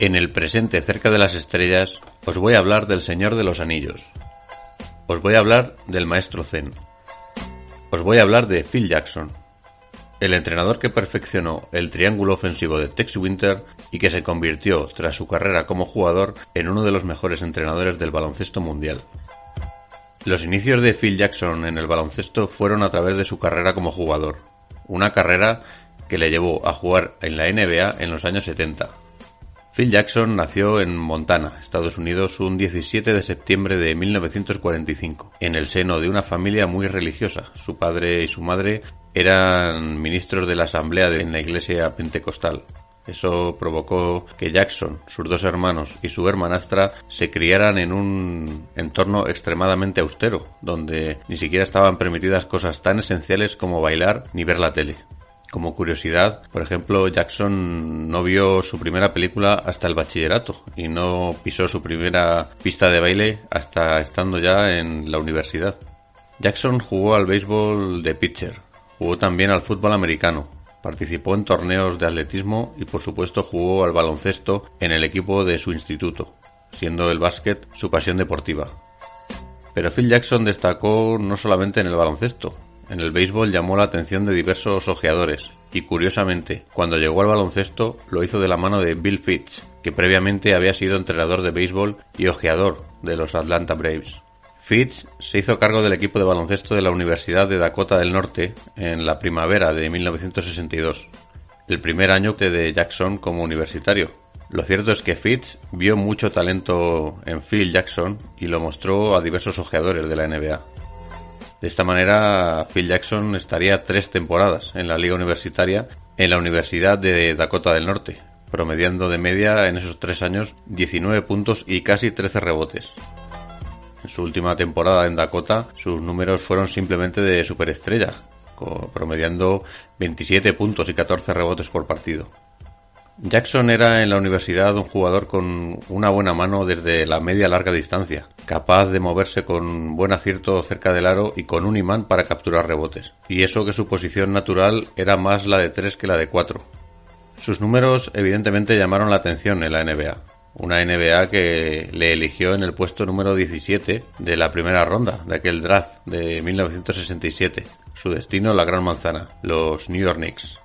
En el presente cerca de las estrellas os voy a hablar del Señor de los Anillos. Os voy a hablar del Maestro Zen. Os voy a hablar de Phil Jackson, el entrenador que perfeccionó el triángulo ofensivo de Tex Winter y que se convirtió, tras su carrera como jugador, en uno de los mejores entrenadores del baloncesto mundial. Los inicios de Phil Jackson en el baloncesto fueron a través de su carrera como jugador, una carrera que le llevó a jugar en la NBA en los años 70. Phil Jackson nació en Montana, Estados Unidos, un 17 de septiembre de 1945, en el seno de una familia muy religiosa. Su padre y su madre eran ministros de la asamblea de la iglesia pentecostal. Eso provocó que Jackson, sus dos hermanos y su hermanastra se criaran en un entorno extremadamente austero, donde ni siquiera estaban permitidas cosas tan esenciales como bailar ni ver la tele. Como curiosidad, por ejemplo, Jackson no vio su primera película hasta el bachillerato y no pisó su primera pista de baile hasta estando ya en la universidad. Jackson jugó al béisbol de pitcher, jugó también al fútbol americano, participó en torneos de atletismo y por supuesto jugó al baloncesto en el equipo de su instituto, siendo el básquet su pasión deportiva. Pero Phil Jackson destacó no solamente en el baloncesto, en el béisbol llamó la atención de diversos ojeadores y curiosamente, cuando llegó al baloncesto lo hizo de la mano de Bill Fitch, que previamente había sido entrenador de béisbol y ojeador de los Atlanta Braves. Fitch se hizo cargo del equipo de baloncesto de la Universidad de Dakota del Norte en la primavera de 1962, el primer año de Jackson como universitario. Lo cierto es que Fitch vio mucho talento en Phil Jackson y lo mostró a diversos ojeadores de la NBA. De esta manera, Phil Jackson estaría tres temporadas en la liga universitaria en la Universidad de Dakota del Norte, promediando de media en esos tres años 19 puntos y casi 13 rebotes. En su última temporada en Dakota, sus números fueron simplemente de superestrella, promediando 27 puntos y 14 rebotes por partido. Jackson era en la universidad un jugador con una buena mano desde la media larga distancia, capaz de moverse con buen acierto cerca del aro y con un imán para capturar rebotes. Y eso que su posición natural era más la de 3 que la de 4. Sus números evidentemente llamaron la atención en la NBA. Una NBA que le eligió en el puesto número 17 de la primera ronda de aquel draft de 1967. Su destino la Gran Manzana, los New York Knicks.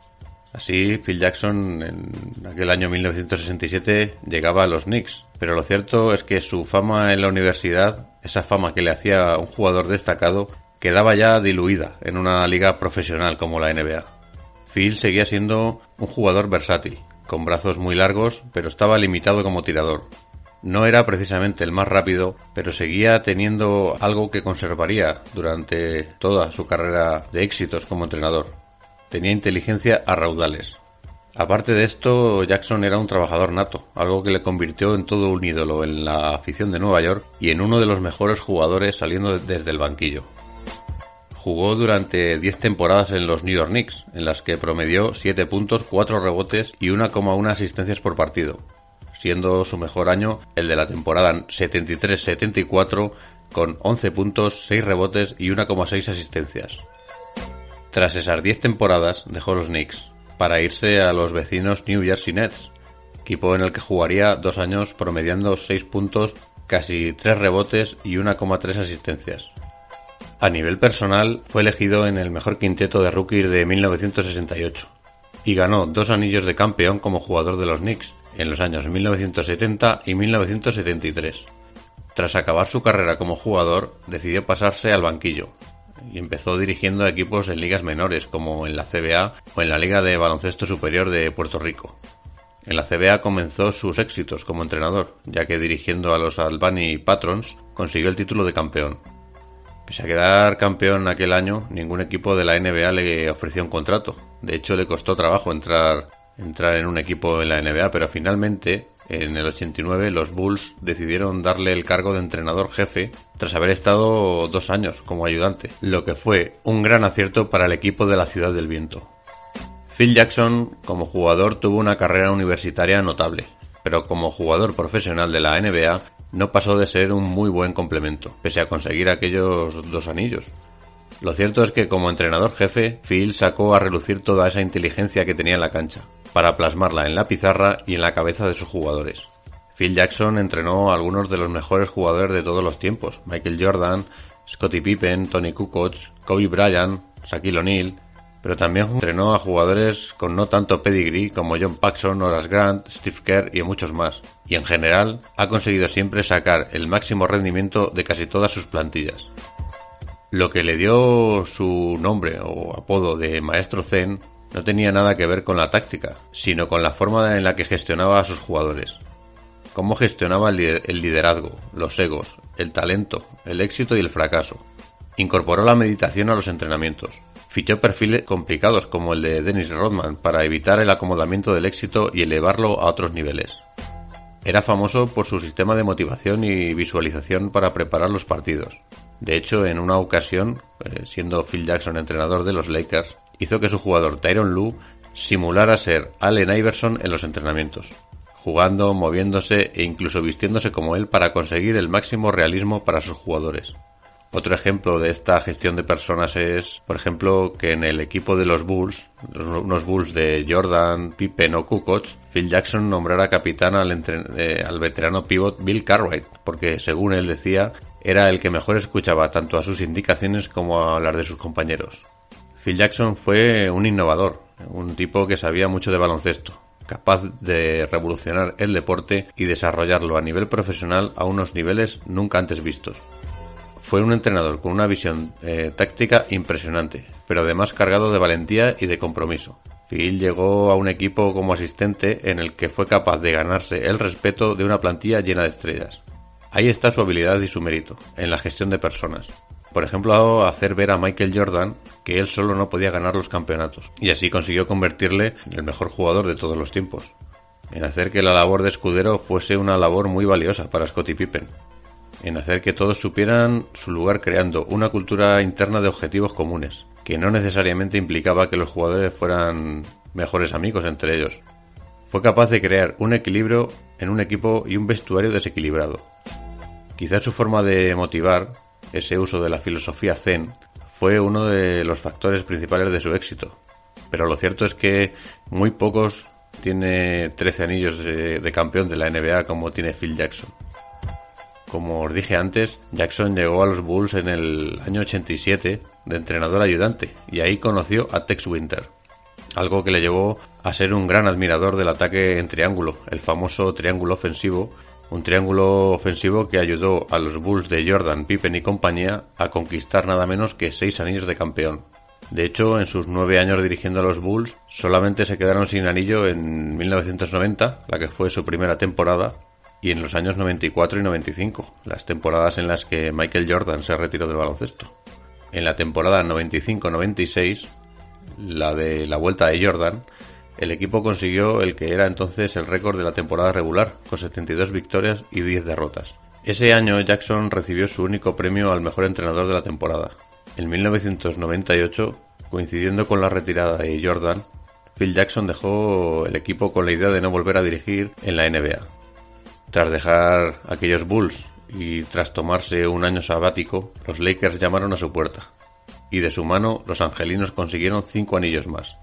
Así, Phil Jackson en aquel año 1967 llegaba a los Knicks, pero lo cierto es que su fama en la universidad, esa fama que le hacía un jugador destacado, quedaba ya diluida en una liga profesional como la NBA. Phil seguía siendo un jugador versátil, con brazos muy largos, pero estaba limitado como tirador. No era precisamente el más rápido, pero seguía teniendo algo que conservaría durante toda su carrera de éxitos como entrenador tenía inteligencia a raudales. Aparte de esto, Jackson era un trabajador nato, algo que le convirtió en todo un ídolo en la afición de Nueva York y en uno de los mejores jugadores saliendo desde el banquillo. Jugó durante 10 temporadas en los New York Knicks, en las que promedió 7 puntos, 4 rebotes y 1,1 asistencias por partido, siendo su mejor año el de la temporada 73-74 con 11 puntos, 6 rebotes y 1,6 asistencias. Tras esas 10 temporadas dejó los Knicks para irse a los vecinos New Jersey Nets, equipo en el que jugaría dos años promediando 6 puntos, casi 3 rebotes y 1,3 asistencias. A nivel personal, fue elegido en el mejor quinteto de rookies de 1968 y ganó dos anillos de campeón como jugador de los Knicks en los años 1970 y 1973. Tras acabar su carrera como jugador, decidió pasarse al banquillo y empezó dirigiendo equipos en ligas menores como en la CBA o en la Liga de Baloncesto Superior de Puerto Rico. En la CBA comenzó sus éxitos como entrenador, ya que dirigiendo a los Albany Patrons consiguió el título de campeón. Pese a quedar campeón aquel año, ningún equipo de la NBA le ofreció un contrato. De hecho, le costó trabajo entrar, entrar en un equipo en la NBA, pero finalmente, en el 89, los Bulls decidieron darle el cargo de entrenador jefe tras haber estado dos años como ayudante, lo que fue un gran acierto para el equipo de la Ciudad del Viento. Phil Jackson, como jugador, tuvo una carrera universitaria notable, pero como jugador profesional de la NBA no pasó de ser un muy buen complemento, pese a conseguir aquellos dos anillos. Lo cierto es que como entrenador jefe, Phil sacó a relucir toda esa inteligencia que tenía en la cancha, para plasmarla en la pizarra y en la cabeza de sus jugadores. Phil Jackson entrenó a algunos de los mejores jugadores de todos los tiempos, Michael Jordan, Scottie Pippen, Tony Kukoc, Kobe Bryant, Shaquille O'Neal, pero también entrenó a jugadores con no tanto pedigree como John Paxson, Horace Grant, Steve Kerr y muchos más, y en general ha conseguido siempre sacar el máximo rendimiento de casi todas sus plantillas. Lo que le dio su nombre o apodo de Maestro Zen no tenía nada que ver con la táctica, sino con la forma en la que gestionaba a sus jugadores. Cómo gestionaba el liderazgo, los egos, el talento, el éxito y el fracaso. Incorporó la meditación a los entrenamientos, Fichó perfiles complicados como el de Dennis Rodman para evitar el acomodamiento del éxito y elevarlo a otros niveles. Era famoso por su sistema de motivación y visualización para preparar los partidos. De hecho, en una ocasión, eh, siendo Phil Jackson entrenador de los Lakers, hizo que su jugador Tyron Lue simulara ser Allen Iverson en los entrenamientos, jugando, moviéndose e incluso vistiéndose como él para conseguir el máximo realismo para sus jugadores. Otro ejemplo de esta gestión de personas es, por ejemplo, que en el equipo de los Bulls, unos Bulls de Jordan, Pippen o Kukoc, Phil Jackson nombrara capitán al, eh, veterano pivot Bill Cartwright, porque según él decía, era el que mejor escuchaba tanto a sus indicaciones como a las de sus compañeros. Phil Jackson fue un innovador, un tipo que sabía mucho de baloncesto, capaz de revolucionar el deporte y desarrollarlo a nivel profesional a unos niveles nunca antes vistos. Fue un entrenador con una visión eh, táctica impresionante, pero además cargado de valentía y de compromiso. Phil llegó a un equipo como asistente en el que fue capaz de ganarse el respeto de una plantilla llena de estrellas. Ahí está su habilidad y su mérito, en la gestión de personas. Por ejemplo, hacer ver a Michael Jordan que él solo no podía ganar los campeonatos, y así consiguió convertirle en el mejor jugador de todos los tiempos. En hacer que la labor de escudero fuese una labor muy valiosa para Scottie Pippen, en hacer que todos supieran su lugar creando una cultura interna de objetivos comunes, que no necesariamente implicaba que los jugadores fueran mejores amigos entre ellos. Fue capaz de crear un equilibrio en un equipo y un vestuario desequilibrado. Quizás su forma de motivar, ese uso de la filosofía zen, fue uno de los factores principales de su éxito. Pero lo cierto es que muy pocos tiene 13 anillos de, de campeón de la NBA como tiene Phil Jackson. Como os dije antes, Jackson llegó a los Bulls en el año 87 de entrenador ayudante y ahí conoció a Tex Winter, algo que le llevó a ser un gran admirador del ataque en triángulo, el famoso triángulo ofensivo, un triángulo ofensivo que ayudó a los Bulls de Jordan, Pippen y compañía a conquistar nada menos que seis anillos de campeón. De hecho, en sus nueve años dirigiendo a los Bulls, solamente se quedaron sin anillo en 1990, la que fue su primera temporada, y en los años 94 y 95, las temporadas en las que Michael Jordan se retiró del baloncesto. En la temporada 95-96, la de la vuelta de Jordan, el equipo consiguió el que era entonces el récord de la temporada regular, con 72 victorias y 10 derrotas. Ese año Jackson recibió su único premio al mejor entrenador de la temporada. En 1998, coincidiendo con la retirada de Jordan, Phil Jackson dejó el equipo con la idea de no volver a dirigir en la NBA. Tras dejar aquellos Bulls y tras tomarse un año sabático, los Lakers llamaron a su puerta, y de su mano los angelinos consiguieron cinco anillos más.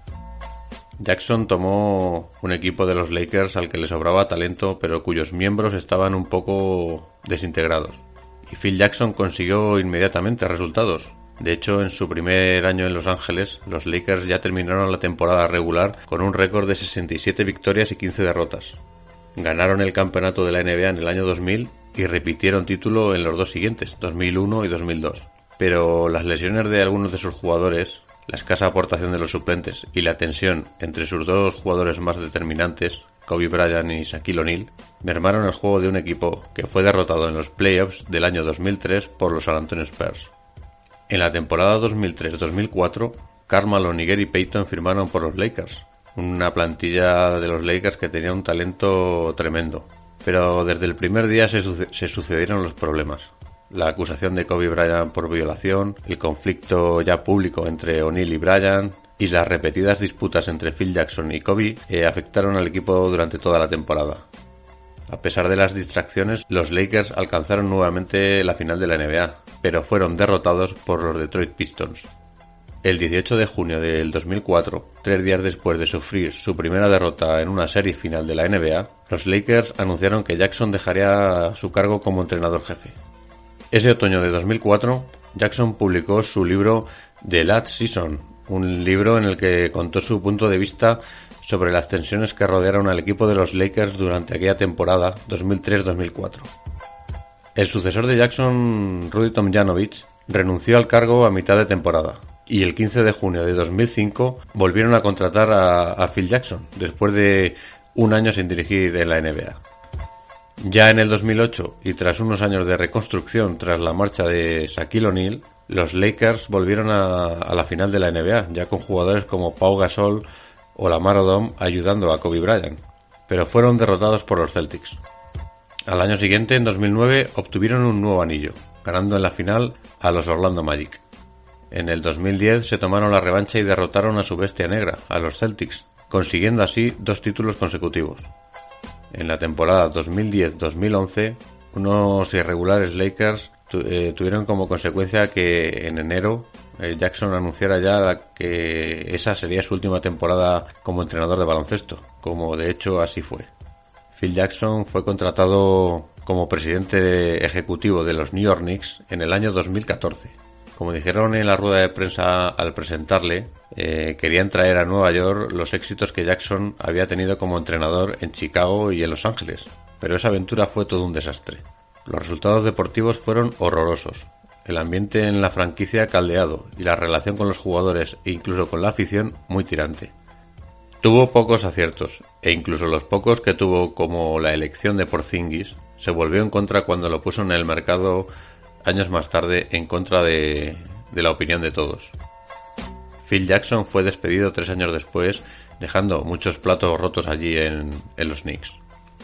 Jackson tomó un equipo de los Lakers al que le sobraba talento, pero cuyos miembros estaban un poco desintegrados. Y Phil Jackson consiguió inmediatamente resultados. De hecho, en su primer año en Los Ángeles, los Lakers ya terminaron la temporada regular con un récord de 67 victorias y 15 derrotas. Ganaron el campeonato de la NBA en el año 2000 y repitieron título en los dos siguientes, 2001 y 2002. Pero las lesiones de algunos de sus jugadores, la escasa aportación de los suplentes y la tensión entre sus dos jugadores más determinantes, Kobe Bryant y Shaquille O'Neal, mermaron el juego de un equipo que fue derrotado en los playoffs del año 2003 por los San Antonio Spurs. En la temporada 2003-2004, Carmelo y Gary firmaron por los Lakers, una plantilla de los Lakers que tenía un talento tremendo. Pero desde el primer día se sucedieron los problemas la acusación de Kobe Bryant por violación, el conflicto ya público entre O'Neill y Bryant y las repetidas disputas entre Phil Jackson y Kobe eh, afectaron al equipo durante toda la temporada. A pesar de las distracciones, los Lakers alcanzaron nuevamente la final de la NBA, pero fueron derrotados por los Detroit Pistons. El 18 de junio del 2004, tres días después de sufrir su primera derrota en una serie final de la NBA, los Lakers anunciaron que Jackson dejaría su cargo como entrenador jefe. Ese otoño de 2004, Jackson publicó su libro The Last Season, un libro en el que contó su punto de vista sobre las tensiones que rodearon al equipo de los Lakers durante aquella temporada 2003-2004. El sucesor de Jackson, Rudy Tomjanovich, renunció al cargo a mitad de temporada y el 15 de junio de 2005 volvieron a contratar a, a Phil Jackson después de un año sin dirigir en la NBA. Ya en el 2008 y tras unos años de reconstrucción tras la marcha de Shaquille O'Neal, los Lakers volvieron a, la final de la NBA, ya con jugadores como Pau Gasol o Lamar Odom ayudando a Kobe Bryant, pero fueron derrotados por los Celtics. Al año siguiente, en 2009, obtuvieron un nuevo anillo, ganando en la final a los Orlando Magic. En el 2010 se tomaron la revancha y derrotaron a su bestia negra, a los Celtics, consiguiendo así dos títulos consecutivos en la temporada 2010-2011, unos irregulares Lakers eh, tuvieron como consecuencia que en enero eh, Jackson anunciara ya que esa sería su última temporada como entrenador de baloncesto, como de hecho así fue. Phil Jackson fue contratado como presidente ejecutivo de los New York Knicks en el año 2014 como dijeron en la rueda de prensa al presentarle, eh, querían traer a Nueva York los éxitos que Jackson había tenido como entrenador en Chicago y en Los Ángeles, pero esa aventura fue todo un desastre. Los resultados deportivos fueron horrorosos, el ambiente en la franquicia caldeado y la relación con los jugadores e incluso con la afición muy tirante. Tuvo pocos aciertos, e incluso los pocos que tuvo como la elección de Porzingis se volvió en contra cuando lo puso en el mercado años más tarde en contra de, la opinión de todos. Phil Jackson fue despedido tres años después, dejando muchos platos rotos allí en, los Knicks.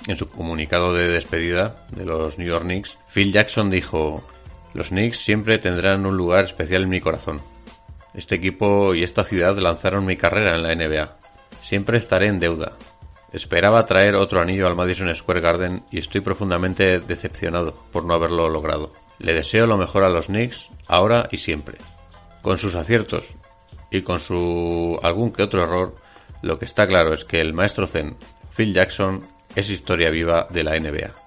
En su comunicado de despedida de los New York Knicks, Phil Jackson dijo, los Knicks siempre tendrán un lugar especial en mi corazón. Este equipo y esta ciudad lanzaron mi carrera en la NBA. Siempre estaré en deuda. Esperaba traer otro anillo al Madison Square Garden y estoy profundamente decepcionado por no haberlo logrado. Le deseo lo mejor a los Knicks, ahora y siempre. Con sus aciertos y con su algún que otro error, lo que está claro es que el maestro Zen, Phil Jackson, es historia viva de la NBA.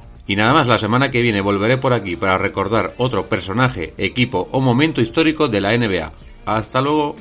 Y nada más, la semana que viene volveré por aquí para recordar otro personaje, equipo o momento histórico de la NBA. Hasta luego.